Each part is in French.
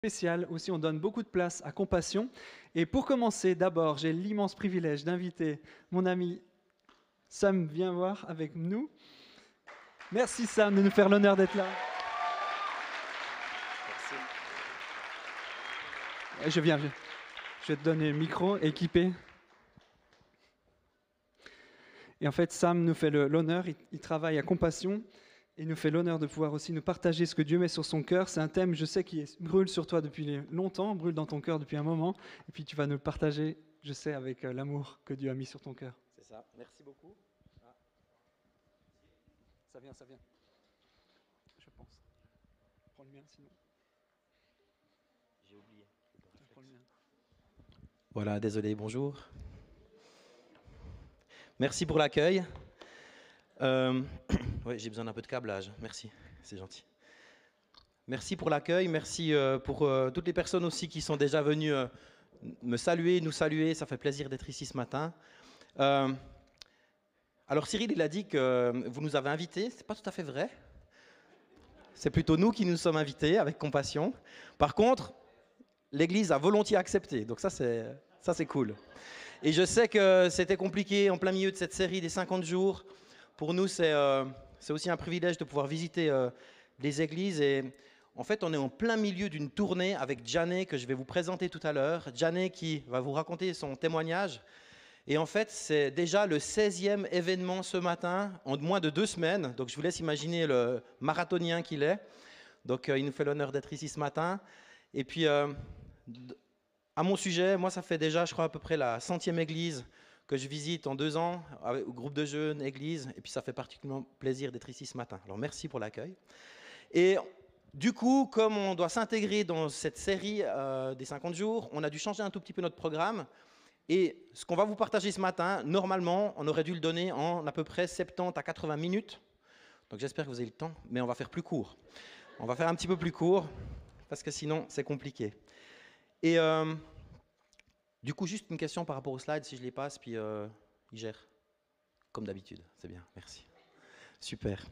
spécial. Aussi, on donne beaucoup de place à Compassion. Et pour commencer, d'abord, j'ai l'immense privilège d'inviter mon ami Sam, viens voir avec nous. Merci Sam de nous faire l'honneur d'être là. Merci. Je viens, je vais te donner le micro équipé. Et en fait, Sam nous fait l'honneur, il, travaille à Compassion, et nous fait l'honneur de pouvoir aussi nous partager ce que Dieu met sur son cœur. C'est un thème, je sais, qui brûle sur toi depuis longtemps, brûle dans ton cœur depuis un moment, et puis tu vas nous le partager, je sais, avec euh, l'amour que Dieu a mis sur ton cœur. C'est ça, merci beaucoup. Ah. Ça vient, ça vient. Je pense. Prends le mien sinon. J'ai oublié. Prends le mien. Voilà, désolé, bonjour. Merci pour l'accueil. Euh, oui, j'ai besoin d'un peu de câblage. Merci, c'est gentil. Merci pour l'accueil. Merci euh, pour euh, toutes les personnes aussi qui sont déjà venues me saluer, nous saluer. Ça fait plaisir d'être ici ce matin. alors Cyril, il a dit que vous nous avez invités. C'est pas tout à fait vrai. C'est plutôt nous qui nous sommes invités avec compassion. Par contre, l'Église a volontiers accepté. Donc ça, c'est ça, c'est cool. Et je sais que c'était compliqué en plein milieu de cette série des 50 jours. Pour nous, c'est euh, aussi un privilège de pouvoir visiter euh, les églises. Et en fait, on est en plein milieu d'une tournée avec Janet que je vais vous présenter tout à l'heure. Janet qui va vous raconter son témoignage. Et en fait, c'est déjà le 16e événement ce matin, en moins de deux semaines. Donc je vous laisse imaginer le marathonien qu'il est. Donc euh, il nous fait l'honneur d'être ici ce matin. Et puis, à mon sujet, moi, ça fait déjà, je crois, à peu près la centième église que je visite en deux ans, groupe de jeunes, église, et puis ça fait particulièrement plaisir d'être ici ce matin. Alors merci pour l'accueil. Et du coup, comme on doit s'intégrer dans cette série euh, des 50 jours, on a dû changer un tout petit peu notre programme. Et ce qu'on va vous partager ce matin, normalement, on aurait dû le donner en à peu près 70 à 80 minutes. Donc j'espère que vous avez le temps, mais on va faire plus court. On va faire un petit peu plus court, parce que sinon c'est compliqué. Et euh, du coup, juste une question par rapport au slide, si je les passe, puis euh, il gère. Comme d'habitude, c'est bien, merci. Super.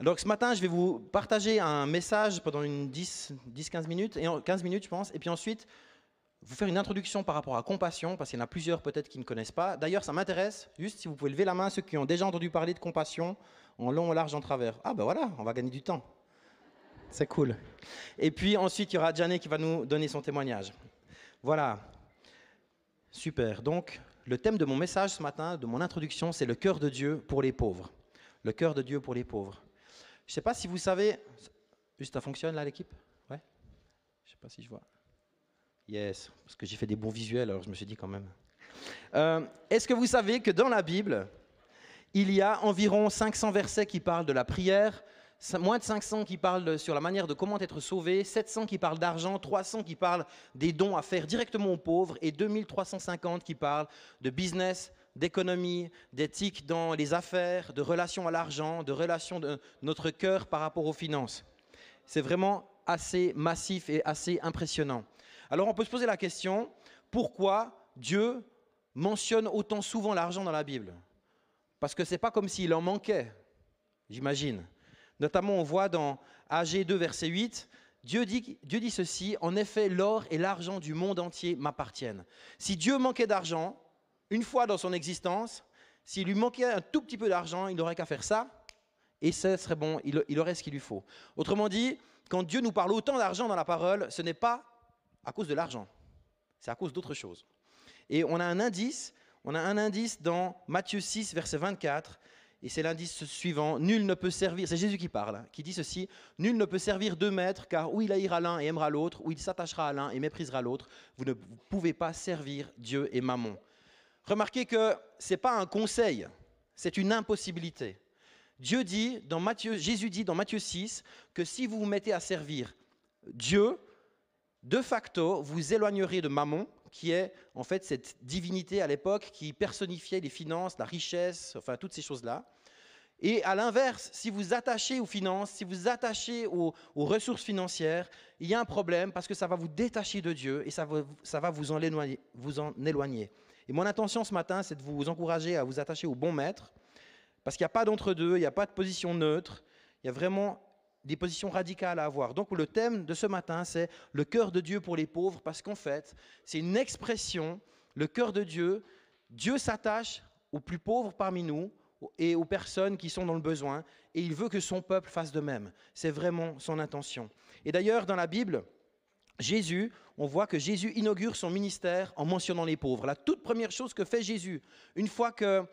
Donc ce matin, je vais vous partager un message pendant une 10-15 minutes, et 15 minutes je pense, et puis ensuite vous faire une introduction par rapport à compassion, parce qu'il y en a plusieurs peut-être qui ne connaissent pas. D'ailleurs, ça m'intéresse, juste si vous pouvez lever la main, ceux qui ont déjà entendu parler de compassion, en long, en large, en travers. Ah ben voilà, on va gagner du temps. C'est cool. Et puis ensuite, il y aura Janet qui va nous donner son témoignage. Voilà. Super. Donc, le thème de mon message ce matin, de mon introduction, c'est le cœur de Dieu pour les pauvres. Le cœur de Dieu pour les pauvres. Je ne sais pas si vous savez. Juste, ça fonctionne là, l'équipe? Ouais Je ne sais pas si je vois. Yes, parce que j'ai fait des bons visuels, alors je me suis dit quand même. Euh, est-ce que vous savez que dans la Bible, il y a environ 500 versets qui parlent de la prière, moins de 500 qui parlent sur la manière de comment être sauvé, 700 qui parlent d'argent, 300 qui parlent des dons à faire directement aux pauvres et 2350 qui parlent de business, d'économie, d'éthique dans les affaires, de relation à l'argent, de relation de notre cœur par rapport aux finances. C'est vraiment assez massif et assez impressionnant. Alors on peut se poser la question, pourquoi Dieu mentionne autant souvent l'argent dans la Bible? Parce que ce n'est pas comme s'il en manquait, j'imagine. Notamment, on voit dans AG 2, verset 8, Dieu dit, Dieu dit ceci, en effet, l'or et l'argent du monde entier m'appartiennent. Si Dieu manquait d'argent, une fois dans son existence, s'il lui manquait un tout petit peu d'argent, il n'aurait qu'à faire ça, et ce serait bon, il, il aurait ce qu'il lui faut. Autrement dit, quand Dieu nous parle autant d'argent dans la parole, ce n'est pas à cause de l'argent, c'est à cause d'autre chose. Et on a un indice, on a un indice dans Matthieu 6, verset 24, et c'est l'indice suivant, nul ne peut servir, c'est Jésus qui parle, hein, qui dit ceci, nul ne peut servir deux maîtres, car ou il haïra l'un et aimera l'autre, ou il s'attachera à l'un et méprisera l'autre. Vous ne pouvez pas servir Dieu et Mammon. Remarquez que ce n'est pas un conseil, c'est une impossibilité. Dieu dit, Jésus dit dans Matthieu 6 que si vous vous mettez à servir Dieu, de facto, vous éloignerez de Mammon, qui est en fait cette divinité à l'époque qui personnifiait les finances, la richesse, enfin toutes ces choses-là. Et à l'inverse, si vous attachez aux finances, si vous attachez aux, ressources financières, il y a un problème parce que ça va vous détacher de Dieu et ça va, vous, en éloigner, vous en éloigner. Et mon intention ce matin, c'est de vous encourager à vous attacher au bon maître, parce qu'il n'y a pas d'entre-deux, il n'y a pas de position neutre, il y a vraiment des positions radicales à avoir. Donc le thème de ce matin, c'est le cœur de Dieu pour les pauvres, parce qu'en fait, c'est une expression, le cœur de Dieu. Dieu s'attache aux plus pauvres parmi nous et aux personnes qui sont dans le besoin, et il veut que son peuple fasse de même. C'est vraiment son intention. Et d'ailleurs, dans la Bible, Jésus, on voit que Jésus inaugure son ministère en mentionnant les pauvres. La toute première chose que fait Jésus, une fois que,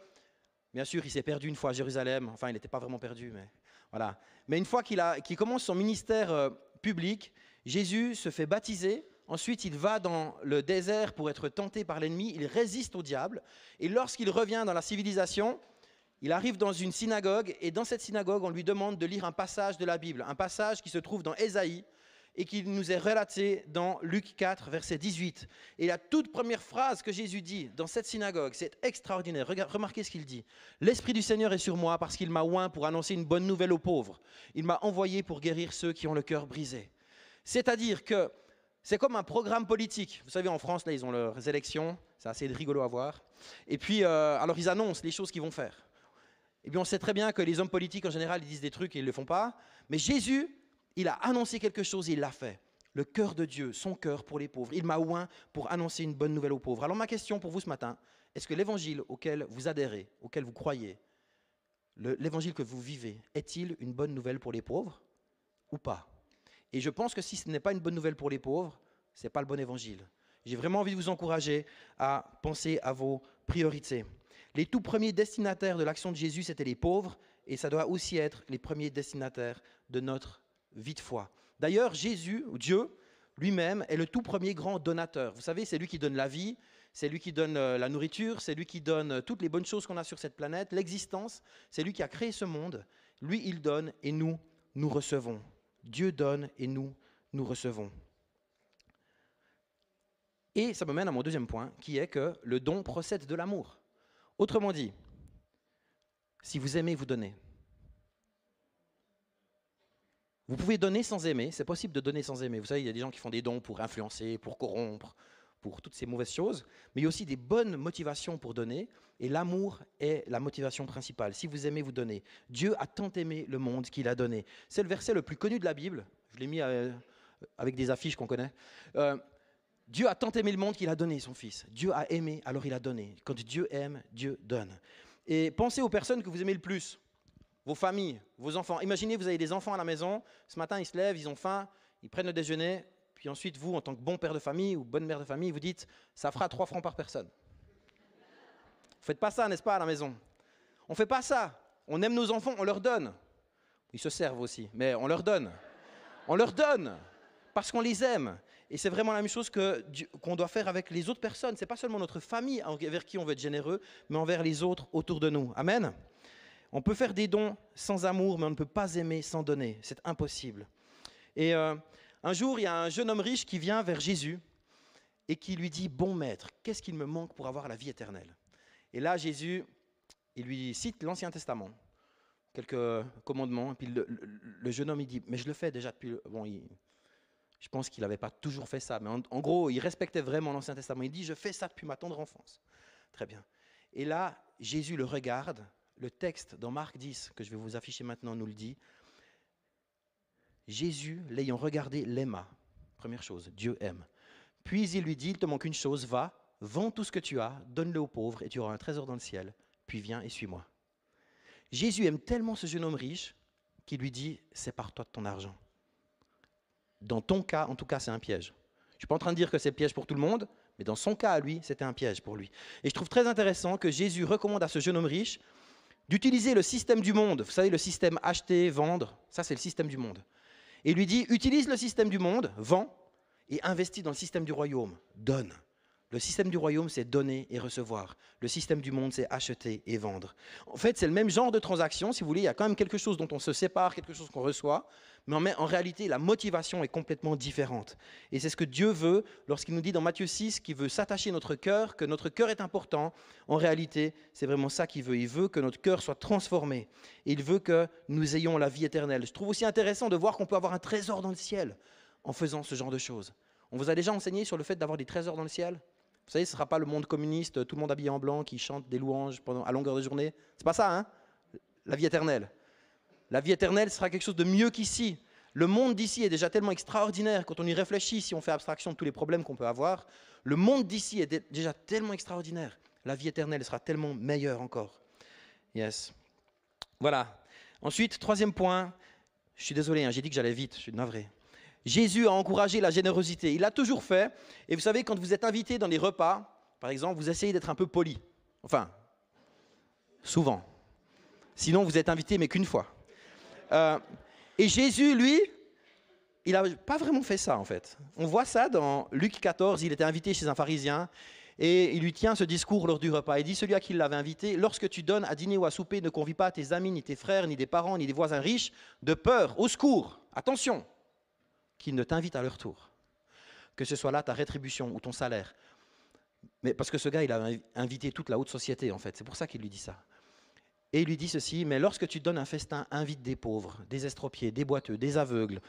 bien sûr, il s'est perdu une fois à Jérusalem, enfin, il n'était pas vraiment perdu, mais voilà. Mais une fois qu'il commence son ministère euh, public, Jésus se fait baptiser. Ensuite, il va dans le désert pour être tenté par l'ennemi. Il résiste au diable. Et lorsqu'il revient dans la civilisation, il arrive dans une synagogue. Et dans cette synagogue, on lui demande de lire un passage de la Bible, un passage qui se trouve dans Ésaïe, et qui nous est relaté dans Luc 4, verset 18. Et la toute première phrase que Jésus dit dans cette synagogue, c'est extraordinaire. remarquez ce qu'il dit. L'Esprit du Seigneur est sur moi parce qu'il m'a oint pour annoncer une bonne nouvelle aux pauvres. Il m'a envoyé pour guérir ceux qui ont le cœur brisé. C'est-à-dire que c'est comme un programme politique. Vous savez, en France, là, ils ont leurs élections. C'est assez rigolo à voir. Et puis, euh, alors, ils annoncent les choses qu'ils vont faire. Et eh bien, on sait très bien que les hommes politiques, en général, ils disent des trucs et ils ne le font pas. Mais Jésus, il a annoncé quelque chose et il l'a fait. Le cœur de Dieu, son cœur pour les pauvres. Il m'a oint pour annoncer une bonne nouvelle aux pauvres. Alors ma question pour vous ce matin, est-ce que l'évangile auquel vous adhérez, auquel vous croyez, l'évangile que vous vivez, est-il une bonne nouvelle pour les pauvres ou pas? Et je pense que si ce n'est pas une bonne nouvelle pour les pauvres, ce n'est pas le bon évangile. J'ai vraiment envie de vous encourager à penser à vos priorités. Les tout premiers destinataires de l'action de Jésus, c'était les pauvres, et ça doit aussi être les premiers destinataires de notre vie de foi. D'ailleurs, Jésus, ou Dieu, lui-même, est le tout premier grand donateur. Vous savez, c'est lui qui donne la vie, c'est lui qui donne euh, la nourriture, c'est lui qui donne euh, toutes les bonnes choses qu'on a sur cette planète, l'existence, c'est lui qui a créé ce monde. Lui, il donne et nous, nous recevons. Dieu donne et nous, nous recevons. Et ça me mène à mon deuxième point, qui est que le don procède de l'amour. Autrement dit, si vous aimez, vous donnez. Vous pouvez donner sans aimer, c'est possible de donner sans aimer. Vous savez, il y a des gens qui font des dons pour influencer, pour corrompre, pour toutes ces mauvaises choses, mais il y a aussi des bonnes motivations pour donner, et l'amour est la motivation principale. Si vous aimez, vous donnez. Dieu a tant aimé le monde qu'il a donné. C'est le verset le plus connu de la Bible, je l'ai mis euh, avec des affiches qu'on connaît. Euh, Dieu a tant aimé le monde qu'il a donné son Fils. Dieu a aimé, alors il a donné. Quand Dieu aime, Dieu donne. Et pensez aux personnes que vous aimez le plus vos familles, vos enfants. Imaginez, vous avez des enfants à la maison, ce matin ils se lèvent, ils ont faim, ils prennent le déjeuner, puis ensuite vous, en tant que bon père de famille ou bonne mère de famille, vous dites, ça fera 3 francs par personne. Vous faites pas ça, n'est-ce pas, à la maison? On fait pas ça. On aime nos enfants, on leur donne. Ils se servent aussi, mais on leur donne. On leur donne parce qu'on les aime. Et c'est vraiment la même chose qu'on doit faire avec les autres personnes. Ce n'est pas seulement notre famille envers qui on veut être généreux, mais envers les autres autour de nous. Amen? On peut faire des dons sans amour, mais on ne peut pas aimer sans donner. C'est impossible. Et euh, un jour, il y a un jeune homme riche qui vient vers Jésus et qui lui dit, Bon maître, qu'est-ce qu'il me manque pour avoir la vie éternelle? Et là, Jésus, il lui cite l'Ancien Testament, quelques commandements. Et puis le, jeune homme, il dit, Mais je le fais déjà depuis... Bon, je pense qu'il n'avait pas toujours fait ça, mais en gros, il respectait vraiment l'Ancien Testament. Il dit, Je fais ça depuis ma tendre enfance. Très bien. Et là, Jésus le regarde le texte dans Marc 10, que je vais vous afficher maintenant, nous le dit. Jésus, l'ayant regardé, l'aima. Première chose, Dieu aime. Puis il lui dit, il te manque une chose, va, vends tout ce que tu as, donne-le aux pauvres, et tu auras un trésor dans le ciel. Puis viens et suis-moi. Jésus aime tellement ce jeune homme riche qu'il lui dit, sépare-toi de ton argent. Dans ton cas, en tout cas, c'est un piège. Je ne suis pas en train de dire que c'est piège pour tout le monde, mais dans son cas à lui, c'était un piège pour lui. Et je trouve très intéressant que Jésus recommande à ce jeune homme riche d'utiliser le système du monde. Vous savez, le système acheter, vendre, ça c'est le système du monde. Et il lui dit, utilise le système du monde, vends, et investis dans le système du royaume, donne. Le système du royaume, c'est donner et recevoir. Le système du monde, c'est acheter et vendre. En fait, c'est le même genre de transaction, si vous voulez. Il y a quand même quelque chose dont on se sépare, quelque chose qu'on reçoit. Mais en réalité, la motivation est complètement différente. Et c'est ce que Dieu veut lorsqu'il nous dit dans Matthieu 6 qu'il veut s'attacher à notre cœur, que notre cœur est important. En réalité, c'est vraiment ça qu'il veut. Il veut que notre cœur soit transformé. Il veut que nous ayons la vie éternelle. Je trouve aussi intéressant de voir qu'on peut avoir un trésor dans le ciel en faisant ce genre de choses. On vous a déjà enseigné sur le fait d'avoir des trésors dans le ciel? Vous savez, ce ne sera pas le monde communiste, tout le monde habillé en blanc, qui chante des louanges pendant, à longueur de journée. C'est pas ça, hein? La vie éternelle. La vie éternelle sera quelque chose de mieux qu'ici. Le monde d'ici est déjà tellement extraordinaire quand on y réfléchit, si on fait abstraction de tous les problèmes qu'on peut avoir. Le monde d'ici est déjà tellement extraordinaire. La vie éternelle sera tellement meilleure encore. Yes. Voilà. Ensuite, troisième point. Je suis désolé, hein, j'ai dit que j'allais vite, je suis navré. Jésus a encouragé la générosité. Il l'a toujours fait. Et vous savez, quand vous êtes invité dans les repas, par exemple, vous essayez d'être un peu poli. Enfin, souvent. Sinon, vous êtes invité, mais qu'une fois. Euh, et Jésus, lui, il n'a pas vraiment fait ça, en fait. On voit ça dans Luc 14. Il était invité chez un pharisien. Et il lui tient ce discours lors du repas. Il dit, celui à qui il l'avait invité, lorsque tu donnes à dîner ou à souper, ne convie pas tes amis, ni tes frères, ni des parents, ni des voisins riches, de peur, au secours, attention, qu'ils ne t'invitent à leur tour. Que ce soit là ta rétribution ou ton salaire. Mais parce que ce gars, il a invité toute la haute société, en fait. C'est pour ça qu'il lui dit ça. Et il lui dit ceci, mais lorsque tu donnes un festin, invite des pauvres, des estropiés, des boiteux, des aveugles,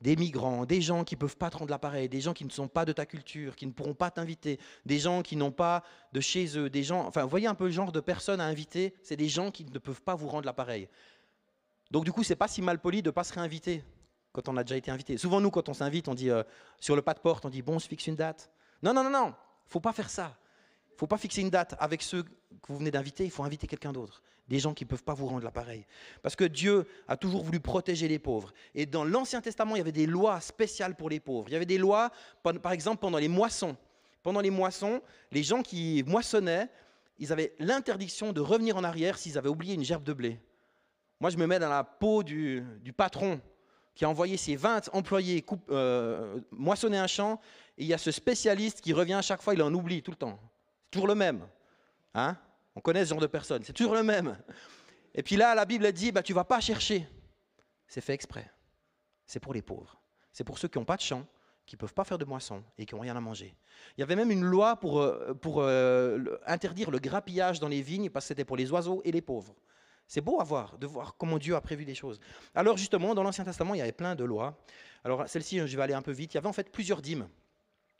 des migrants, des gens qui ne peuvent pas te rendre l'appareil, des gens qui ne sont pas de ta culture, qui ne pourront pas t'inviter, des gens qui n'ont pas de chez eux, des gens, enfin, voyez un peu le genre de personnes à inviter, c'est des gens qui ne peuvent pas vous rendre l'appareil. Donc du coup, c'est pas si mal poli de ne pas se réinviter quand on a déjà été invité. Souvent, nous, quand on s'invite, on dit euh, sur le pas de porte, on dit bon, on se fixe une date. Non, non, non, non, faut pas faire ça. Faut pas fixer une date avec ceux que vous venez d'inviter, il faut inviter quelqu'un d'autre des gens qui ne peuvent pas vous rendre l'appareil. Parce que Dieu a toujours voulu protéger les pauvres. Et dans l'Ancien Testament, il y avait des lois spéciales pour les pauvres. Il y avait des lois, par exemple, pendant les moissons. Pendant les moissons, les gens qui moissonnaient, ils avaient l'interdiction de revenir en arrière s'ils avaient oublié une gerbe de blé. Moi, je me mets dans la peau du, patron qui a envoyé ses 20 employés euh, moissonner un champ, et il y a ce spécialiste qui revient à chaque fois, il en oublie tout le temps. Toujours le même. Hein on connaît ce genre de personnes, c'est toujours le même. Et puis là, la Bible dit, bah, tu vas pas chercher. C'est fait exprès. C'est pour les pauvres. C'est pour ceux qui n'ont pas de champ, qui ne peuvent pas faire de moisson et qui n'ont rien à manger. Il y avait même une loi pour, euh, euh, interdire le grappillage dans les vignes, parce que c'était pour les oiseaux et les pauvres. C'est beau à voir, de voir comment Dieu a prévu les choses. Alors justement, dans l'Ancien Testament, il y avait plein de lois. Alors celle-ci, je vais aller un peu vite. Il y avait en fait plusieurs dîmes.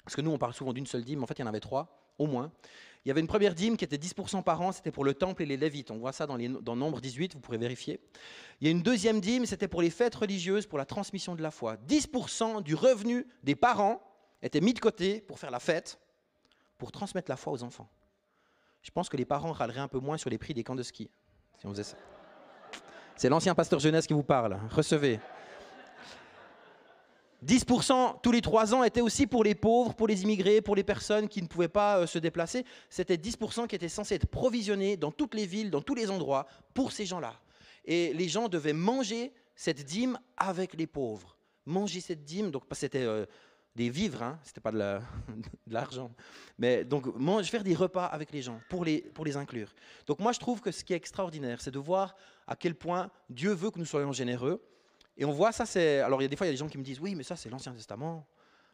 Parce que nous, on parle souvent d'une seule dîme. En fait, il y en avait trois, au moins. Il y avait une première dîme qui était 10% par an, c'était pour le temple et les lévites. On voit ça dans, les, dans Nombre 18, vous pourrez vérifier. Il y a une deuxième dîme, c'était pour les fêtes religieuses, pour la transmission de la foi. 10% du revenu des parents était mis de côté pour faire la fête, pour transmettre la foi aux enfants. Je pense que les parents râleraient un peu moins sur les prix des camps de ski, si on faisait ça. C'est l'ancien pasteur jeunesse qui vous parle. Recevez. 10% tous les trois ans étaient aussi pour les pauvres, pour les immigrés, pour les personnes qui ne pouvaient pas euh, se déplacer. C'était 10% qui étaient censés être provisionnés dans toutes les villes, dans tous les endroits, pour ces gens-là. Et les gens devaient manger cette dîme avec les pauvres. Manger cette dîme, donc c'était euh, des vivres, hein, c'était pas de l'argent. Mais donc faire des repas avec les gens pour les, pour les inclure. Donc moi je trouve que ce qui est extraordinaire, c'est de voir à quel point Dieu veut que nous soyons généreux et on voit ça, c'est. Alors, il y a des fois, il y a des gens qui me disent Oui, mais ça, c'est l'Ancien Testament.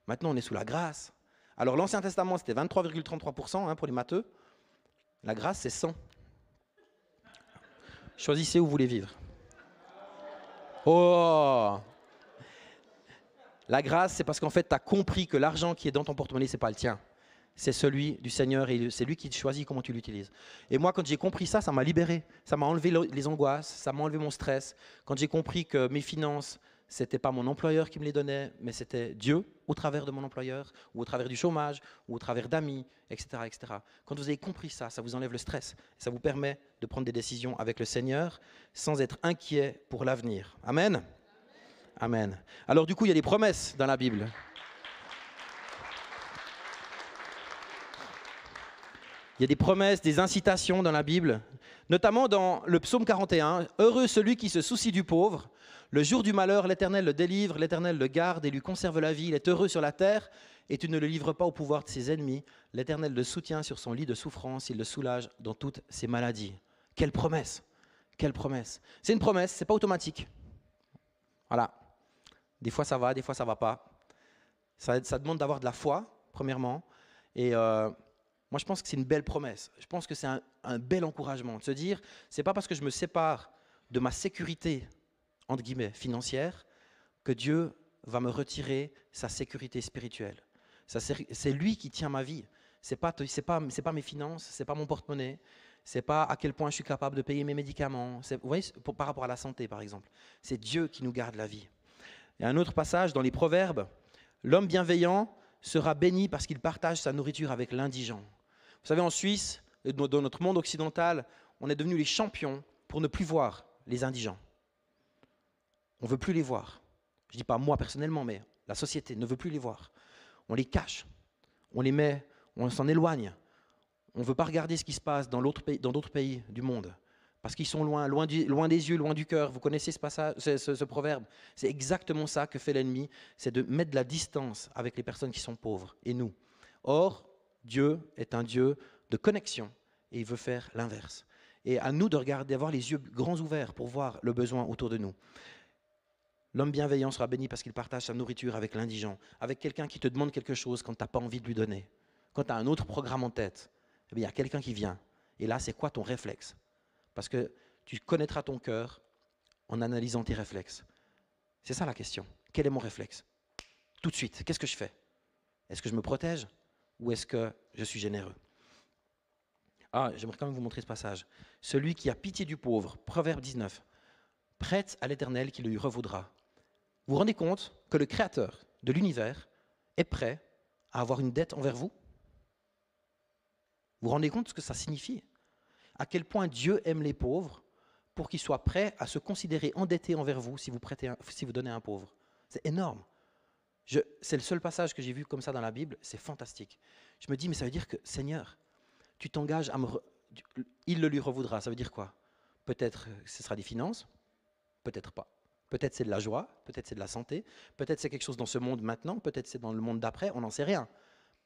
Maintenant, on est sous la grâce. Alors, l'Ancien Testament, c'était 23,33% hein, pour les matheux. La grâce, c'est 100. Choisissez où vous voulez vivre. Oh La grâce, c'est parce qu'en fait, tu as compris que l'argent qui est dans ton porte-monnaie, ce n'est pas le tien c'est celui du Seigneur et c'est lui qui choisit comment tu l'utilises. Et moi, quand j'ai compris ça, ça m'a libéré. Ça m'a enlevé les angoisses, ça m'a enlevé mon stress. Quand j'ai compris que mes finances, ce n'était pas mon employeur qui me les donnait, mais c'était Dieu au travers de mon employeur, ou au travers du chômage, ou au travers d'amis, etc., etc. Quand vous avez compris ça, ça vous enlève le stress. Ça vous permet de prendre des décisions avec le Seigneur sans être inquiet pour l'avenir. Amen. Amen. Alors du coup, il y a des promesses dans la Bible. Il y a des promesses, des incitations dans la Bible, notamment dans le psaume 41. Heureux celui qui se soucie du pauvre. Le jour du malheur, l'Éternel le délivre, l'Éternel le garde et lui conserve la vie. Il est heureux sur la terre et tu ne le livres pas au pouvoir de ses ennemis. L'Éternel le soutient sur son lit de souffrance, il le soulage dans toutes ses maladies. Quelle promesse Quelle promesse C'est une promesse, c'est pas automatique. Voilà. Des fois ça va, des fois ça va pas. Ça, demande d'avoir de la foi, premièrement. Et euh, moi, je pense que c'est une belle promesse. Je pense que c'est un, bel encouragement de se dire, c'est pas parce que je me sépare de ma sécurité entre guillemets financière que Dieu va me retirer sa sécurité spirituelle. C'est lui qui tient ma vie. C'est pas pas mes finances, c'est pas mon porte-monnaie, C'est pas à quel point je suis capable de payer mes médicaments. Vous voyez, par rapport à la santé, par exemple. C'est Dieu qui nous garde la vie. Il y a un autre passage dans les Proverbes. L'homme bienveillant sera béni parce qu'il partage sa nourriture avec l'indigent. Vous savez, en Suisse, dans notre monde occidental, on est devenus les champions pour ne plus voir les indigents. On ne veut plus les voir. Je ne dis pas moi personnellement, mais la société ne veut plus les voir. On les cache, on les met, on s'en éloigne. On ne veut pas regarder ce qui se passe dans d'autres pays, du monde. Parce qu'ils sont loin, loin, loin, des yeux, loin du cœur. Vous connaissez ce, passage, ce proverbe? C'est exactement ça que fait l'ennemi, c'est de mettre de la distance avec les personnes qui sont pauvres et nous. Or, Dieu est un Dieu de connexion et il veut faire l'inverse. Et à nous de regarder, d'avoir les yeux grands ouverts pour voir le besoin autour de nous. L'homme bienveillant sera béni parce qu'il partage sa nourriture avec l'indigent, avec quelqu'un qui te demande quelque chose quand tu n'as pas envie de lui donner. Quand tu as un autre programme en tête, eh il y a quelqu'un qui vient. Et là, c'est quoi ton réflexe? Parce que tu connaîtras ton cœur en analysant tes réflexes. C'est ça la question. Quel est mon réflexe? Tout de suite, qu'est-ce que je fais? Est-ce que je me protège? Ou est-ce que je suis généreux? Ah, j'aimerais quand même vous montrer ce passage. Celui qui a pitié du pauvre, Proverbe 19, prête à l'Éternel qui le lui revaudra. Vous vous rendez compte que le Créateur de l'univers est prêt à avoir une dette envers vous? Vous vous rendez compte de ce que ça signifie? À quel point Dieu aime les pauvres pour qu'il soit prêt à se considérer endetté envers vous si vous, prêtez si vous donnez un pauvre? C'est énorme. C'est le seul passage que j'ai vu comme ça dans la Bible, c'est fantastique. Je me dis, mais ça veut dire que, Seigneur, tu t'engages à me... Il le lui revoudra, ça veut dire quoi? Peut-être ce sera des finances, peut-être pas. Peut-être c'est de la joie, peut-être c'est de la santé, peut-être c'est quelque chose dans ce monde maintenant, peut-être c'est dans le monde d'après, on n'en sait rien.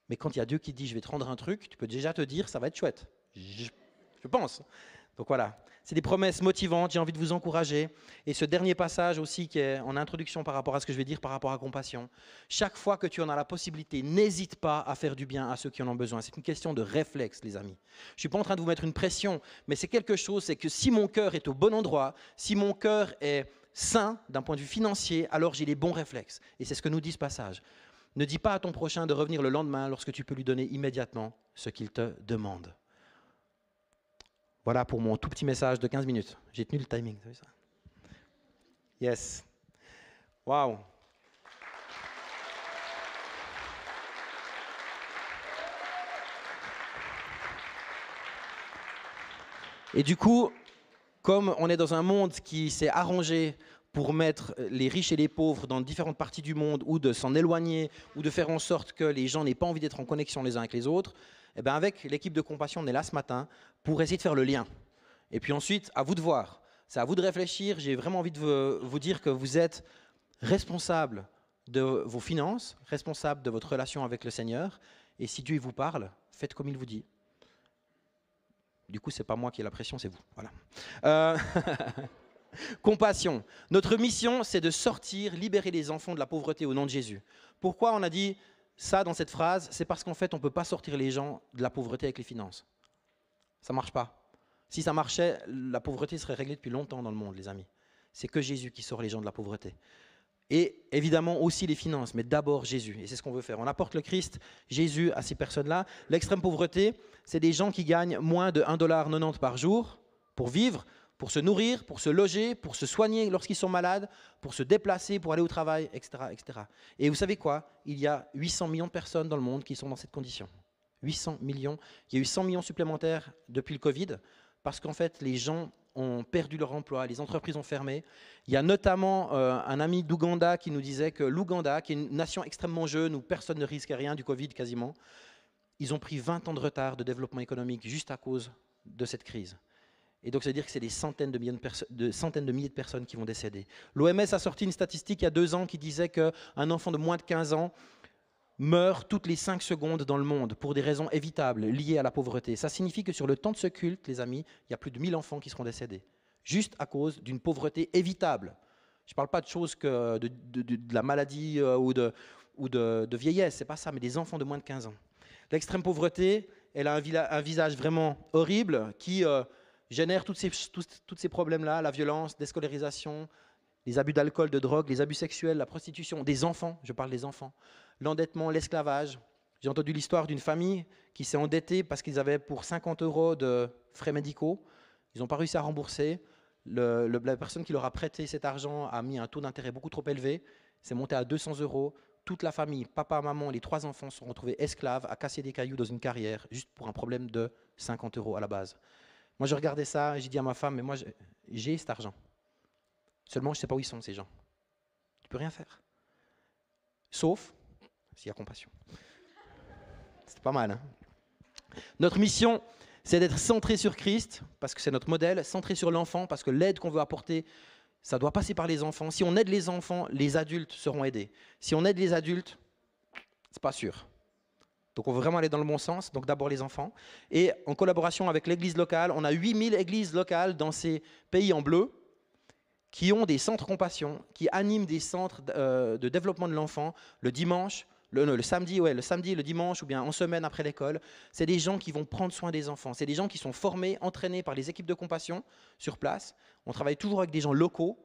Mais quand il y a Dieu qui dit je vais te rendre un truc, tu peux déjà te dire ça va être chouette. Je, je pense. Donc voilà, c'est des promesses motivantes, j'ai envie de vous encourager. Et ce dernier passage aussi qui est en introduction par rapport à ce que je vais dire par rapport à compassion. Chaque fois que tu en as la possibilité, n'hésite pas à faire du bien à ceux qui en ont besoin. C'est une question de réflexe, les amis. Je ne suis pas en train de vous mettre une pression, mais c'est quelque chose, c'est que si mon cœur est au bon endroit, si mon cœur est sain d'un point de vue financier, alors j'ai les bons réflexes. Et c'est ce que nous dit ce passage. Ne dis pas à ton prochain de revenir le lendemain lorsque tu peux lui donner immédiatement ce qu'il te demande. Voilà pour mon tout petit message de 15 minutes. J'ai tenu le timing, ça Yes. Waouh. Et du coup, comme on est dans un monde qui s'est arrangé pour mettre les riches et les pauvres dans différentes parties du monde, ou de s'en éloigner, ou de faire en sorte que les gens n'aient pas envie d'être en connexion les uns avec les autres, eh bien avec l'équipe de compassion, on est là ce matin pour essayer de faire le lien. Et puis ensuite, à vous de voir. C'est à vous de réfléchir. J'ai vraiment envie de vous dire que vous êtes responsable de vos finances, responsable de votre relation avec le Seigneur. Et si Dieu vous parle, faites comme il vous dit. Du coup, c'est pas moi qui ai la pression, c'est vous. Voilà. Euh, compassion. Notre mission, c'est de sortir, libérer les enfants de la pauvreté au nom de Jésus. Pourquoi on a dit ça dans cette phrase, c'est parce qu'en fait, on ne peut pas sortir les gens de la pauvreté avec les finances. Ça ne marche pas. Si ça marchait, la pauvreté serait réglée depuis longtemps dans le monde, les amis. C'est que Jésus qui sort les gens de la pauvreté. Et évidemment aussi les finances, mais d'abord Jésus. Et c'est ce qu'on veut faire. On apporte le Christ, Jésus à ces personnes-là. L'extrême pauvreté, c'est des gens qui gagnent moins de 1,90$ par jour pour vivre, pour se nourrir, pour se loger, pour se soigner lorsqu'ils sont malades, pour se déplacer, pour aller au travail, etc., etc. Et vous savez quoi? Il y a 800 millions de personnes dans le monde qui sont dans cette condition. 800 millions. Il y a eu 100 millions supplémentaires depuis le Covid, parce qu'en fait, les gens ont perdu leur emploi, les entreprises ont fermé. Il y a notamment euh, un ami d'Ouganda qui nous disait que l'Ouganda, qui est une nation extrêmement jeune où personne ne risque rien du Covid quasiment, ils ont pris 20 ans de retard de développement économique juste à cause de cette crise. Et donc, ça veut dire que c'est des centaines de, milliers de, centaines de milliers de personnes qui vont décéder. L'OMS a sorti une statistique il y a deux ans qui disait qu'un enfant de moins de 15 ans meurt toutes les 5 secondes dans le monde pour des raisons évitables liées à la pauvreté. Ça signifie que sur le temps de ce culte, les amis, il y a plus de 1000 enfants qui seront décédés, juste à cause d'une pauvreté évitable. Je ne parle pas de choses que de, de la maladie euh, ou de, ou de, vieillesse, c'est pas ça, mais des enfants de moins de 15 ans. L'extrême pauvreté, elle a un, visage vraiment horrible qui... Euh, génère tous ces, problèmes-là, la violence, déscolarisation, les abus d'alcool, de drogue, les abus sexuels, la prostitution, des enfants, je parle des enfants, l'endettement, l'esclavage, J'ai entendu l'histoire d'une famille qui s'est endettée parce qu'ils avaient pour 50 euros de frais médicaux. Ils n'ont pas réussi à rembourser. La personne qui leur a prêté cet argent a mis un taux d'intérêt beaucoup trop élevé. C'est monté à 200 euros. Toute la famille, papa, maman, les trois enfants, sont retrouvés esclaves à casser des cailloux dans une carrière juste pour un problème de 50 euros à la base. Moi, je regardais ça et j'ai dit à ma femme, mais moi, j'ai- cet argent. Seulement, je ne sais pas où ils sont, ces gens. Tu peux rien faire. Sauf s'il y a compassion. C'est pas mal. hein notre mission, c'est d'être centré sur Christ, parce que c'est notre modèle, centré sur l'enfant, parce que l'aide qu'on veut apporter, ça doit passer par les enfants. Si on aide les enfants, les adultes seront aidés. Si on aide les adultes, c'est pas sûr. Donc on veut vraiment aller dans le bon sens, donc d'abord les enfants. Et en collaboration avec l'église locale, on a 8000 églises locales dans ces pays en bleu qui ont des centres compassion, qui animent des centres euh, de développement de l'enfant le dimanche, le, le samedi, ouais, le samedi, le dimanche, ou bien en semaine après l'école. C'est des gens qui vont prendre soin des enfants. C'est des gens qui sont formés, entraînés par les équipes de compassion sur place. On travaille toujours avec des gens locaux.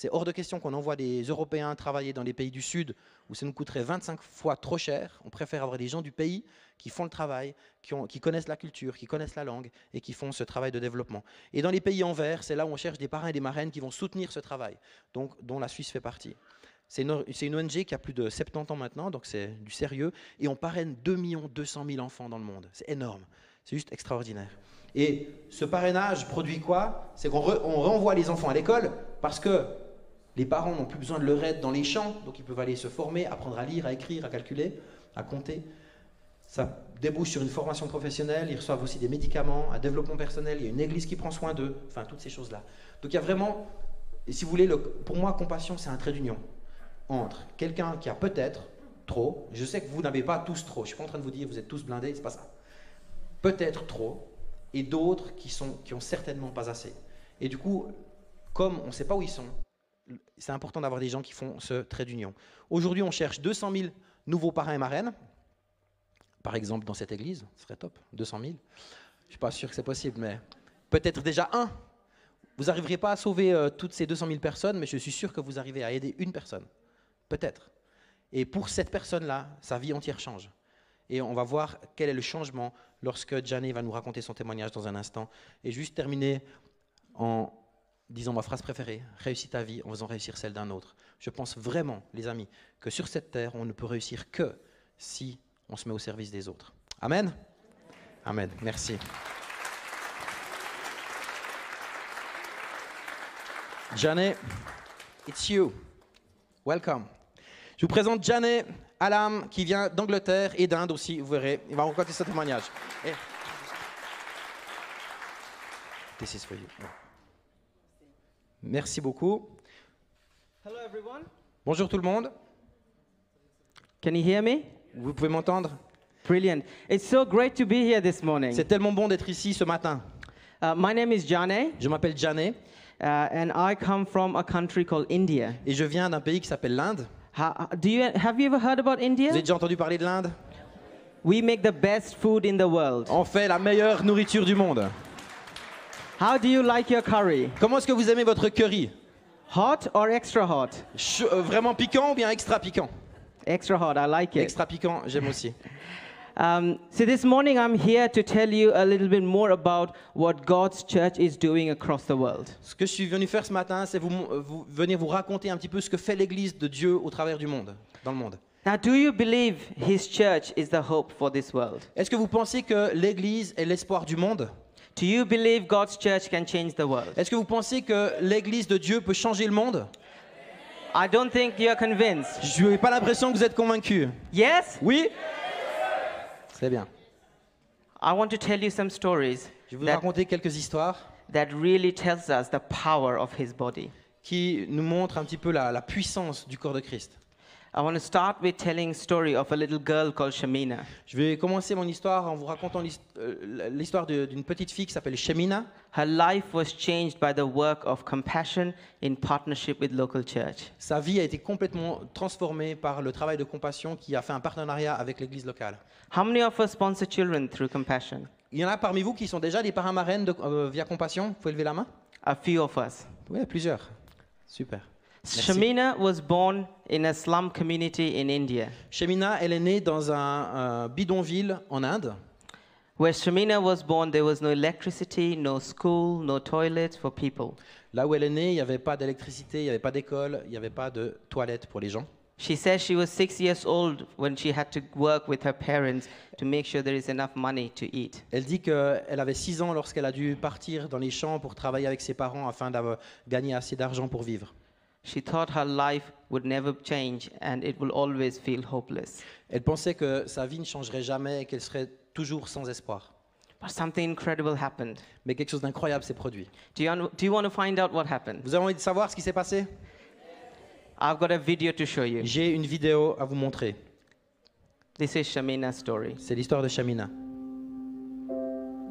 C'est hors de question qu'on envoie des Européens travailler dans les pays du Sud où ça nous coûterait 25 fois trop cher. On préfère avoir des gens du pays qui font le travail, qui, connaissent la culture, qui connaissent la langue et qui font ce travail de développement. Et dans les pays en vert, c'est là où on cherche des parrains et des marraines qui vont soutenir ce travail, donc, dont la Suisse fait partie. C'est une, ONG qui a plus de 70 ans maintenant, donc c'est du sérieux. Et on parraine 2 200 000 enfants dans le monde. C'est énorme. C'est juste extraordinaire. Et ce parrainage produit quoi? C'est qu'on re- on renvoie les enfants à l'école parce que les parents n'ont plus besoin de leur aide dans les champs, donc ils peuvent aller se former, apprendre à lire, à écrire, à calculer, à compter. Ça débouche sur une formation professionnelle, ils reçoivent aussi des médicaments, un développement personnel, il y a une église qui prend soin d'eux, enfin toutes ces choses-là. Donc il y a vraiment, si vous voulez, le- pour moi, compassion, c'est un trait d'union entre quelqu'un qui a peut-être trop, je sais que vous n'avez pas tous trop, je suis pas en train de vous dire vous êtes tous blindés, c'est pas ça. Peut-être trop, et d'autres qui, sont, qui ont certainement pas assez. Et du coup, comme on ne sait pas où ils sont, c'est important d'avoir des gens qui font ce trait d'union. Aujourd'hui, on cherche 200 000 nouveaux parrains et marraines. Par exemple, dans cette église, ce serait top, 200 000. Je ne suis pas sûr que c'est possible, mais peut-être déjà un. Vous n'arriverez pas à sauver euh, toutes ces 200 000 personnes, mais je suis sûr que vous arrivez à aider une personne. Peut-être. Et pour cette personne-là, sa vie entière change. Et on va voir quel est le changement lorsque Janet va nous raconter son témoignage dans un instant. Et juste terminer en disant ma phrase préférée, réussis ta vie en faisant réussir celle d'un autre. Je pense vraiment, les amis, que sur cette terre, on ne peut réussir que si on se met au service des autres. Amen Amen. Merci. Janet, it's you. Welcome. Je vous présente Janet Alam, qui vient d'Angleterre et d'Inde aussi, vous verrez. Il va raconter ce témoignage. This is for you. Merci beaucoup. Hello, everyone. Bonjour tout le monde. Can you hear me? Vous pouvez m'entendre? Brilliant. It's so great to be here this morning. C'est tellement bon d'être ici ce matin. Uh, my name is Jane, Je m'appelle Janet uh, and I come from a country called India. et je viens d'un pays qui s'appelle l'Inde. Do you, have you ever heard about Vous India? avez déjà entendu parler de l'Inde? We make the best food in the world. On fait la meilleure nourriture du monde. How do you like your curry? Comment est-ce que vous aimez votre curry? Hot or extra hot? Chaud- euh, Vraiment piquant ou bien extra piquant? Extra hot, I like it. Extra piquant, j'aime aussi. Um, so this morning I'm here to tell you a little bit more about what God's church is doing across the world. Ce que je suis venu faire ce matin, c'est vous, euh, vous venir vous raconter un petit peu ce que fait l'Église de Dieu au travers du monde, dans le monde. Now, do you believe His church is the hope for this world? Est-ce que vous pensez que l'Église est l'espoir du monde? Do you believe God's church can change the world? Est-ce que vous pensez que l'Église de Dieu peut changer le monde? I don't think you're convinced. Je n'ai pas l'impression que vous êtes convaincus. Yes? Oui? C'est bien. I want to tell you some stories Je vais vous that, raconter quelques histoires that really tells us the power of his body. qui nous montrent un petit peu la, la puissance du corps de Christ. I want to start with telling a story of a little girl called Shamina. Je vais commencer mon histoire en vous racontant euh, l'histoire d'une petite fille qui s'appelle Shemina. Her life was changed by the work of compassion in partnership with local church. Sa vie a été complètement transformée par le travail de compassion qui a fait un partenariat avec l'église locale. How many of us sponsor children through compassion? Il y en a parmi vous qui sont déjà des parrains marraines de- euh, via compassion? Vous pouvez lever la main? A few of us. Oui, plusieurs. Super. Shamina was born in a slum community in India, Shamina, elle est née dans un, un bidonville en Inde. Where Shamina was born, there was no electricity, no school, no toilets for people. Là où elle est née, il n'y avait pas d'électricité, il n'y avait pas d'école, il n'y avait pas de toilettes pour les gens. She says she was six years old when she had to work with her parents to make sure there is enough money to eat. Elle dit qu'elle avait 6 ans lorsqu'elle a dû partir dans les champs pour travailler avec ses parents afin de gagner assez d'argent pour vivre. She thought her life would never change and it will always feel hopeless. Elle pensait que sa vie ne changerait jamais et qu'elle serait toujours sans espoir. But something incredible happened. Mais quelque chose d'incroyable s'est produit. Do you, un- do you want to find out what happened? Vous avez envie de savoir ce qui s'est passé I've got a video to show you. J'ai une vidéo à vous montrer. This is Shamina's story. C'est l'histoire de Shamina.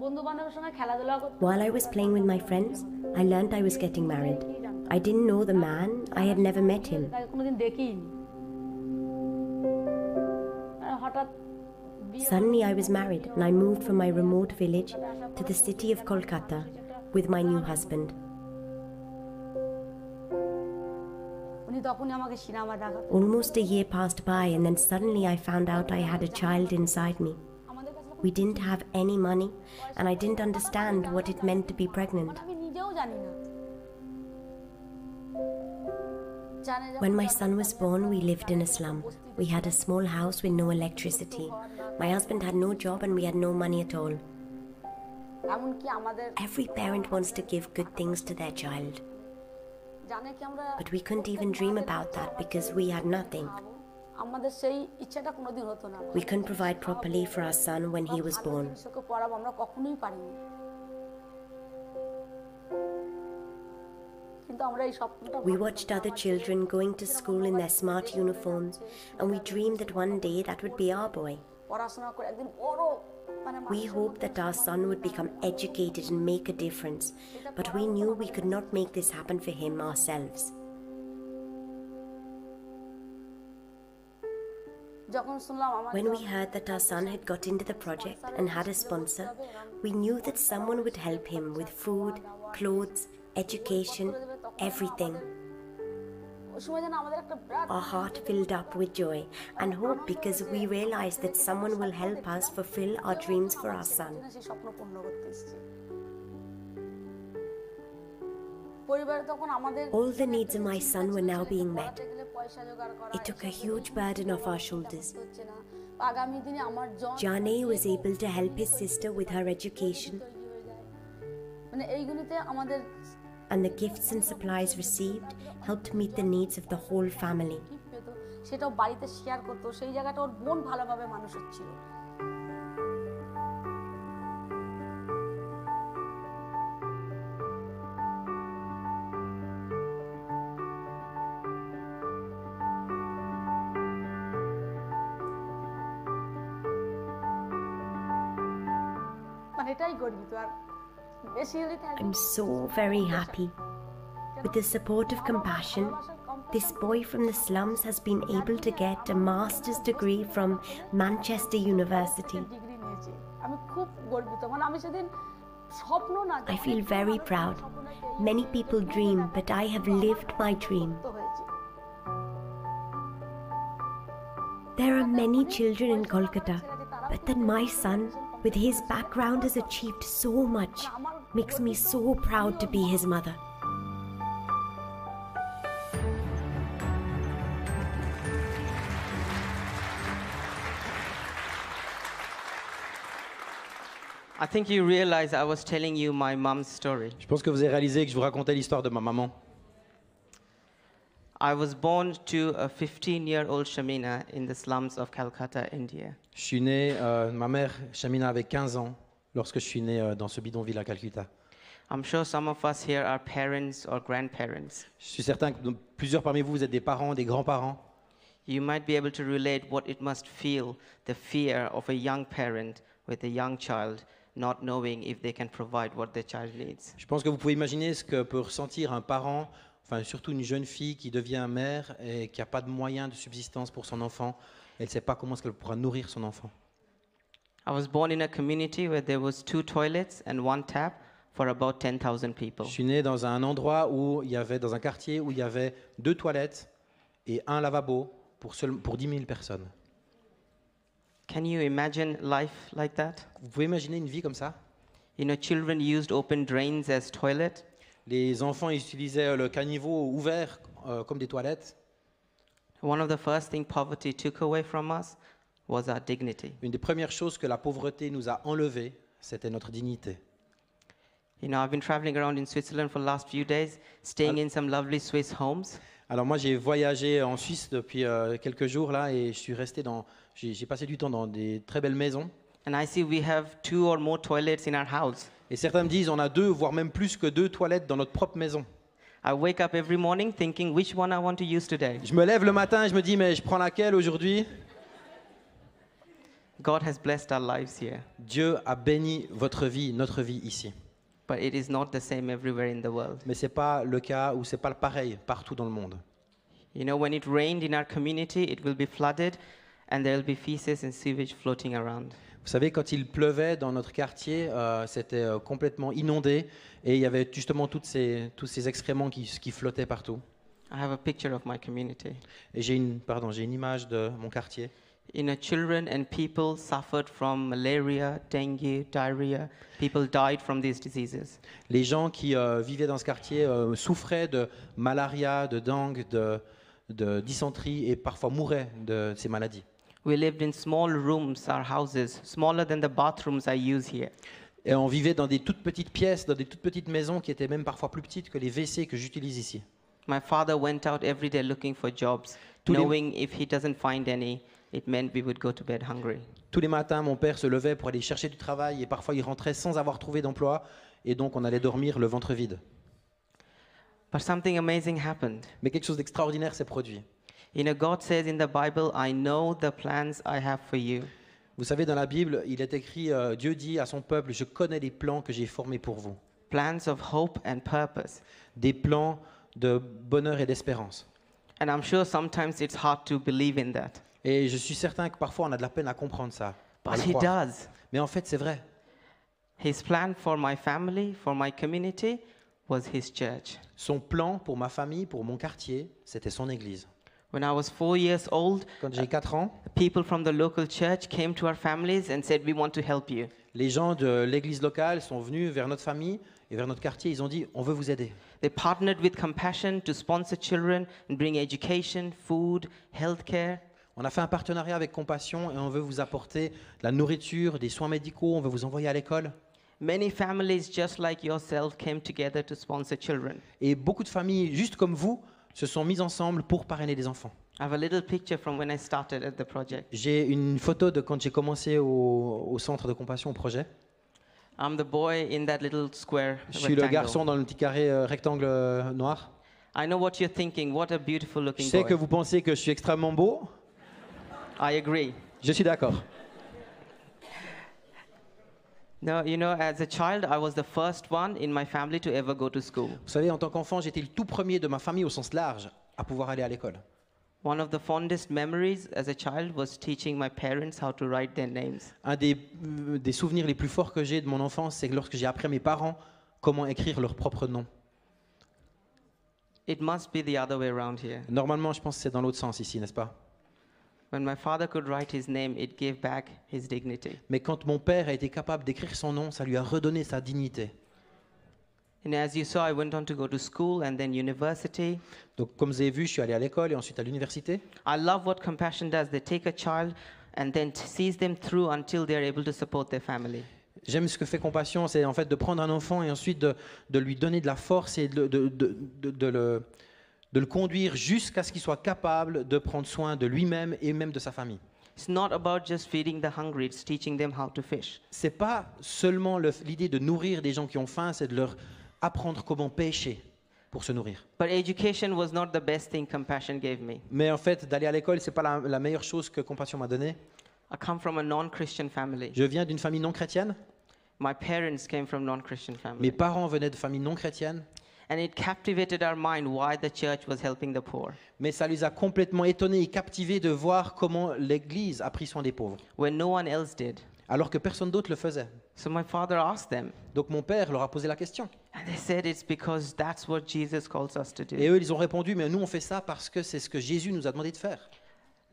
বন্ধু বান্ধবের সঙ্গে খেলাধুলা করতে While I was playing with my friends, I learned I was getting married. I didn't know the man, I had never met him. Suddenly, I was married and I moved from my remote village to the city of Kolkata with my new husband. Almost a year passed by, and then suddenly I found out I had a child inside me. We didn't have any money, and I didn't understand what it meant to be pregnant. When my son was born, we lived in a slum. We had a small house with no electricity. My husband had no job and we had no money at all. Every parent wants to give good things to their child. But we couldn't even dream about that because we had nothing. We couldn't provide properly for our son when he was born. কিন্তু আমরা এই স্বপ্নটা We watched other children going to school in their smart uniforms, and we dreamed that one day that would be our boy. পড়াশোনা করে একদিন বড় মানে We hoped that our son would become educated and make a difference, but we knew we could not make this happen for him ourselves. যখন শুনলাম আমার When we heard that our son had got into the project and had a sponsor, we knew that someone would help him with food, clothes, education, everything. Our heart filled up with joy and hope because we realized that someone will help us fulfill our dreams for our son. All the needs of my son were now being met. It took a huge burden off our shoulders. Jane was able to help his sister with her education. And the gifts and supplies received helped meet the needs of the whole family. মানে এটাই গর্বিত আর I'm so very happy. With the support of compassion, this boy from the slums has been able to get a master's degree from Manchester University. I feel very proud. Many people dream, but I have lived my dream. There are many children in Kolkata, but then my son, with his background, has achieved so much makes me so proud to be his mother. I think you realize I was telling you my mom's story. Je pense que vous avez réalisé que je vous racontais l'histoire de ma maman. I was born to a 15 year old Shamina in the slums of Calcutta, India. Je suis né, euh, ma mère, Shamina, avait 15 ans lorsque je suis né euh, dans ce bidonville à Calcutta. I'm sure some of us here are parents or grandparents. Je suis certain que plusieurs parmi vous, vous êtes des parents, des grands-parents. You might be able to relate what it must feel the fear of a young parent with a young child not knowing if they can provide what their child needs. Je pense que vous pouvez imaginer ce que peut ressentir un parent, enfin surtout une jeune fille qui devient mère et qui n'a pas de moyens de subsistance pour son enfant. Elle ne sait pas comment est-ce qu'elle pourra nourrir son enfant. I was born in a community where there was two toilets and one tap for about 10,000 people. Je suis né dans un endroit où il y avait, dans un quartier où il y avait deux toilettes et un lavabo pour, seul- pour 10 000 personnes. Can you imagine life like that? Vous pouvez imaginer une vie comme ça? You know, children used open drains as toilet. Les enfants utilisaient le caniveau ouvert euh, comme des toilettes. One of the first things poverty took away from us was our dignity. Une des premières choses que la pauvreté nous a enlevées, c'était notre dignité. You know, I've been traveling around in Switzerland for the last few days, staying in some lovely Swiss homes. Alors moi j'ai voyagé en Suisse depuis euh, quelques jours là et je suis resté dans, j'ai passé du temps dans des très belles maisons. And I see we have two or more toilets in our house. Et certains me disent on a deux, voire même plus que deux toilettes dans notre propre maison. I wake up every morning thinking which one I want to use today. Je me lève le matin et je me dis mais je prends laquelle aujourd'hui? God has blessed our lives here, Dieu a béni votre vie, notre vie ici. but it is not the same everywhere in the world. Mais c'est pas le cas ou c'est pas le pareil partout dans le monde. You know, when it rained in our community, it will be flooded and there will be feces and sewage floating around. Vous savez, quand il pleuvait dans notre quartier, euh, c'était euh, complètement inondé et il y avait justement toutes ces, tous ces excréments qui, qui flottaient partout. I have a picture of my community. Et j'ai une, pardon, j'ai une image de mon quartier. You know, children and people suffered from malaria, dengue, diarrhea. People died from these diseases. Les gens qui euh, vivaient dans ce quartier euh, souffraient de malaria, de dengue, de, de dysenterie et parfois mouraient de ces maladies. We lived in small rooms, our houses, smaller than the bathrooms I use here. Et on vivait dans des toutes petites pièces, dans des toutes petites maisons qui étaient même parfois plus petites que les WC que j'utilise ici. My father went out every day looking for jobs, Tous les- knowing if he doesn't find any, it meant we would go to bed hungry. Tous les matins, mon père se levait pour aller chercher du travail et parfois il rentrait sans avoir trouvé d'emploi et donc on allait dormir le ventre vide. But something amazing happened. Mais quelque chose d'extraordinaire s'est produit. You know, God says in the Bible, I know the plans I have for you. Vous savez, dans la Bible, il est écrit, euh, Dieu dit à son peuple, je connais les plans que j'ai formés pour vous. Plans of hope and purpose. Des plans de bonheur et d'espérance. And I'm sure sometimes it's hard to believe in that. Et je suis certain que parfois on a de la peine à comprendre ça. à But le He croire. does. Mais en fait, c'est vrai. His plan for my family, for my community, was His church. Son plan pour ma famille, pour mon quartier, c'était son église. When I was four years old, Quand j'ai 4 ans, people from the local church came to our families and said, We want to help you. les gens de l'église locale sont venus vers notre famille et vers notre quartier. Ils ont dit, on veut vous aider. They partnered with Compassion to sponsor children and bring education, food, healthcare. On a fait un partenariat avec Compassion et on veut vous apporter de la nourriture, des soins médicaux, on veut vous envoyer à l'école. Many families just like yourself came together to sponsor children. Et beaucoup de familles, juste comme vous, se sont mises ensemble pour parrainer des enfants. I have a little picture from when I started at the project. J'ai une photo de quand j'ai commencé au, au centre de compassion, au projet. I'm the boy in that little square Je suis le rectangle. garçon dans le petit carré euh, rectangle euh, noir. I know what you're thinking. What a beautiful Je looking sais boy. que vous pensez que je suis extrêmement beau. I agree. Je suis d'accord. No, you know, as a child, I was the first one in my family to ever go to school. Vous savez, en tant qu'enfant, j'étais le tout premier de ma famille au sens large à pouvoir aller à l'école. One of the fondest memories as a child was teaching my parents how to write their names. Un des, euh, des souvenirs les plus forts que j'ai de mon enfance, c'est que lorsque j'ai appris à mes parents comment écrire leur propre nom. It must be the other way around here. Normalement, je pense que c'est dans l'autre sens ici, n'est-ce pas? When my father could write his name, it gave back his dignity. Mais quand mon père a été capable d'écrire son nom, ça lui a redonné sa dignité. And as you saw, I went on to go to school and then university. Donc, comme vous avez vu, je suis allé à l'école et ensuite à l'université. I love what Compassion does. They take a child and then t- sees them through until they're able to support their family. J'aime ce que fait Compassion, c'est en fait de prendre un enfant et ensuite de, de lui donner de la force et de le, de le conduire jusqu'à ce qu'il soit capable de prendre soin de lui-même et même de sa famille. It's not about just feeding the hungry, it's teaching them how to fish. C'est pas seulement le- l'idée de nourrir des gens qui ont faim, c'est de leur apprendre comment pêcher pour se nourrir. But education was not the best thing Compassion gave me. Mais en fait, d'aller à l'école, c'est pas la, la meilleure chose que Compassion m'a donnée. I come from a non Christian family. Je viens d'une famille non chrétienne. My parents came from non Christian Mes family. parents venaient de familles non chrétiennes. And it captivated our mind why the church was helping the poor. Mais ça les a complètement étonnés et captivés de voir comment l'Église a pris soin des pauvres. when no one else did. alors que personne d'autre le faisait. So my father asked them, Donc mon père leur a posé la question. and they said it's because that's what Jesus calls us to do. Et eux, ils ont répondu, mais nous, on fait ça parce que c'est ce que Jésus nous a demandé de faire.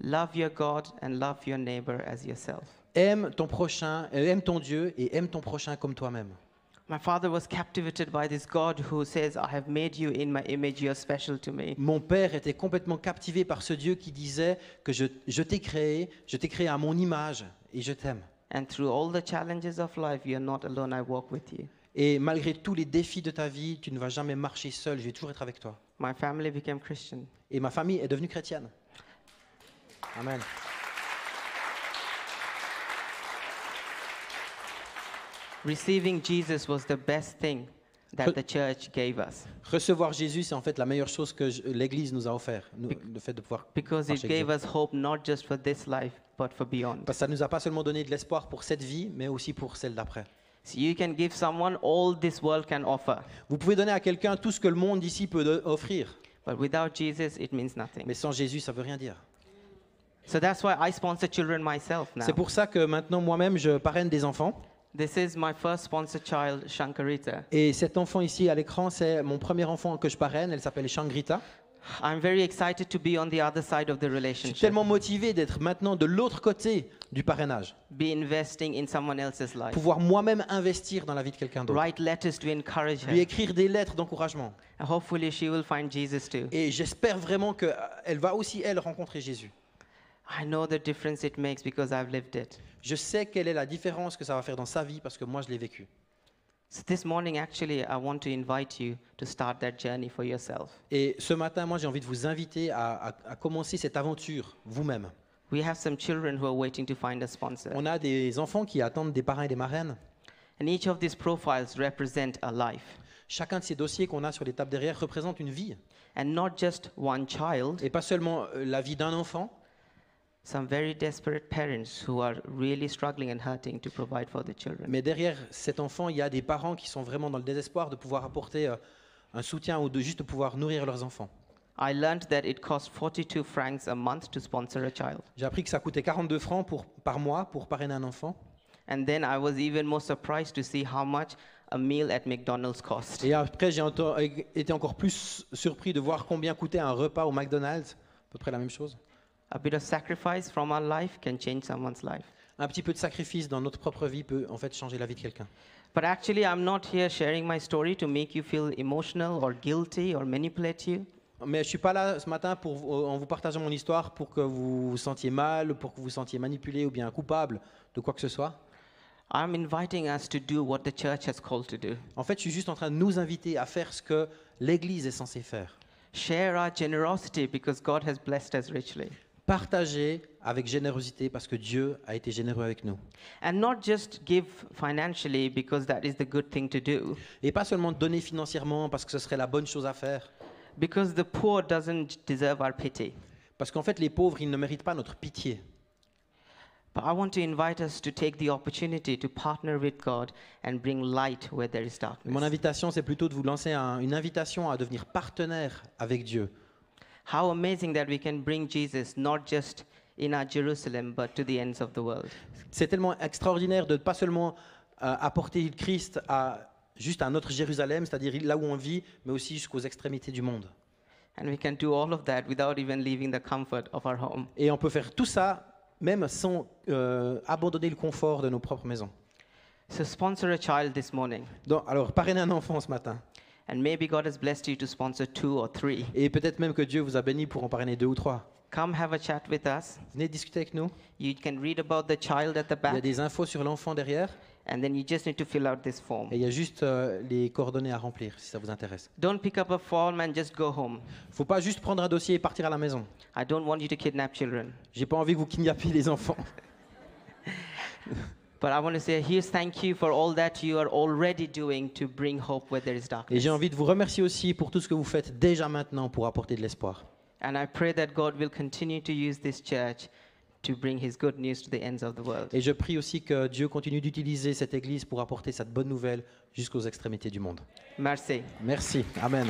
Love your God and love your neighbor as yourself. Aime ton prochain, euh, aime ton Dieu et aime ton prochain comme toi-même. My father was captivated by this God who says, I have made you in my image, you're special to me. Mon père était complètement captivé par ce Dieu qui disait que je, je t'ai créé, je t'ai créé à mon image et je t'aime. And through all the challenges of life, you're not alone, I walk with you. Et malgré tous les défis de ta vie, tu ne vas jamais marcher seul, je vais toujours être avec toi. My family became Christian. Et ma famille est devenue chrétienne. Amen. Receiving Jesus was the best thing that the church gave us Recevoir Jésus, c'est en fait la meilleure chose que l'Église nous a offert, nous- le fait de pouvoir because it gave us hope not just for this life, but for beyond. Parce que ça nous a pas seulement donné de l'espoir pour cette vie, mais aussi pour celle d'après. So you can give someone all this world can offer, Vous pouvez donner à quelqu'un tout ce que le monde ici peut offrir, but without Jesus, it means nothing. mais sans Jésus, ça veut rien dire. So that's why I sponsor children myself now. C'est pour ça que maintenant, moi-même, je parraine des enfants. This is my first sponsored child, Shankarita. Et cet enfant ici à l'écran, c'est mon premier enfant que je parraine. Elle s'appelle Shangrita. I'm very excited to be on the other side of the Je suis relationship, tellement motivé d'être maintenant de l'autre côté du parrainage. be investing in someone else's life, Pouvoir moi-même investir dans la vie de quelqu'un d'autre. write letters to encourage Lui her. écrire des lettres d'encouragement. Hopefully, she will find Jesus too. Et j'espère vraiment qu'elle va aussi, elle, rencontrer Jésus. I know the difference it makes because I've lived it. Je sais quelle est la différence que ça va faire dans sa vie parce que moi, je l'ai vécu. So this morning, actually, I want to invite you to start that journey for yourself. Et ce matin, moi, j'ai envie de vous inviter à, à- à commencer cette aventure vous-même. We have some children who are waiting to find a sponsor. On a des enfants qui attendent des parrains et des marraines. And each of these profiles represent a life. Chacun de ces dossiers qu'on a sur les tables derrière représente une vie. And not just one child, Et pas seulement euh, la vie d'un enfant, some very desperate parents who are really struggling and hurting to provide for the children. mais derrière cet enfant, il y a des parents qui sont vraiment dans le désespoir de pouvoir apporter euh, un soutien ou de juste pouvoir nourrir leurs enfants. I learned that it costs 42 francs a month to sponsor a child. J'ai appris que ça coûtait 42 francs pour, par mois pour parrainer un enfant. And then I was even more surprised to see how much a meal at McDonald's cost. Et après, j'ai ento- été encore plus surpris de voir combien coûtait un repas au McDonald's, à peu près la même chose. A bit of sacrifice from our life can change someone's life. Un petit peu de sacrifice dans notre propre vie peut en fait changer la vie de quelqu'un. But actually, I'm not here sharing my story to make you feel emotional or guilty or manipulate you. Mais je suis pas là ce matin pour, en vous partageant mon histoire pour que vous vous sentiez mal, pour que vous vous sentiez manipulé ou bien coupable de quoi que ce soit. I'm inviting us to do what the church has called to do. En fait, je suis juste en train de nous inviter à faire ce que l'Église est censée faire. Share our generosity because God has blessed us richly. Partager avec générosité parce que Dieu a été généreux avec nous. And not just give financially because that is the good thing to do, Et pas seulement donner financièrement parce que ce serait la bonne chose à faire. because the poor doesn't deserve our pity. Parce qu'en fait, les pauvres, ils ne méritent pas notre pitié. But I want to invite us to take the opportunity to partner with God and bring light where there is Mon darkness. invitation, c'est plutôt de vous lancer un- une invitation à devenir partenaire avec Dieu. How amazing that we can bring Jesus not just in our Jerusalem, but to the ends of the world. C'est tellement extraordinaire de pas seulement euh, apporter le Christ à juste à notre Jérusalem, c'est-à-dire là où on vit, mais aussi jusqu'aux extrémités du monde. And we can do all of that without even leaving the comfort of our home. Et on peut faire tout ça même sans euh, abandonner le confort de nos propres maisons. So sponsor a child this morning. Donc, alors, parrainer un enfant ce matin. And maybe God has blessed you to sponsor two or three. Et peut-être même que Dieu vous a béni pour en parrainer deux ou trois. Come have a chat with us. Venez discuter avec nous. You can read about the child at the Il y a back, des infos sur l'enfant derrière. and then you just need to fill out this form. Et il y a juste euh, les coordonnées à remplir si ça vous intéresse. Don't pick up a form and just go home. faut pas juste prendre un dossier et partir à la maison. I don't want you to kidnap children. J'ai pas envie que vous kidnappiez les enfants. But I want to say, here's thank you for all that you are already doing to bring hope where there is Et darkness. j'ai envie de vous remercier aussi pour tout ce que vous faites déjà maintenant pour apporter de l'espoir. And I pray that God will continue to use this church to bring his good news to the ends of the world. Et je prie aussi que Dieu continue d'utiliser cette église pour apporter cette bonne nouvelle jusqu'aux extrémités du monde. Merci. Merci. Amen.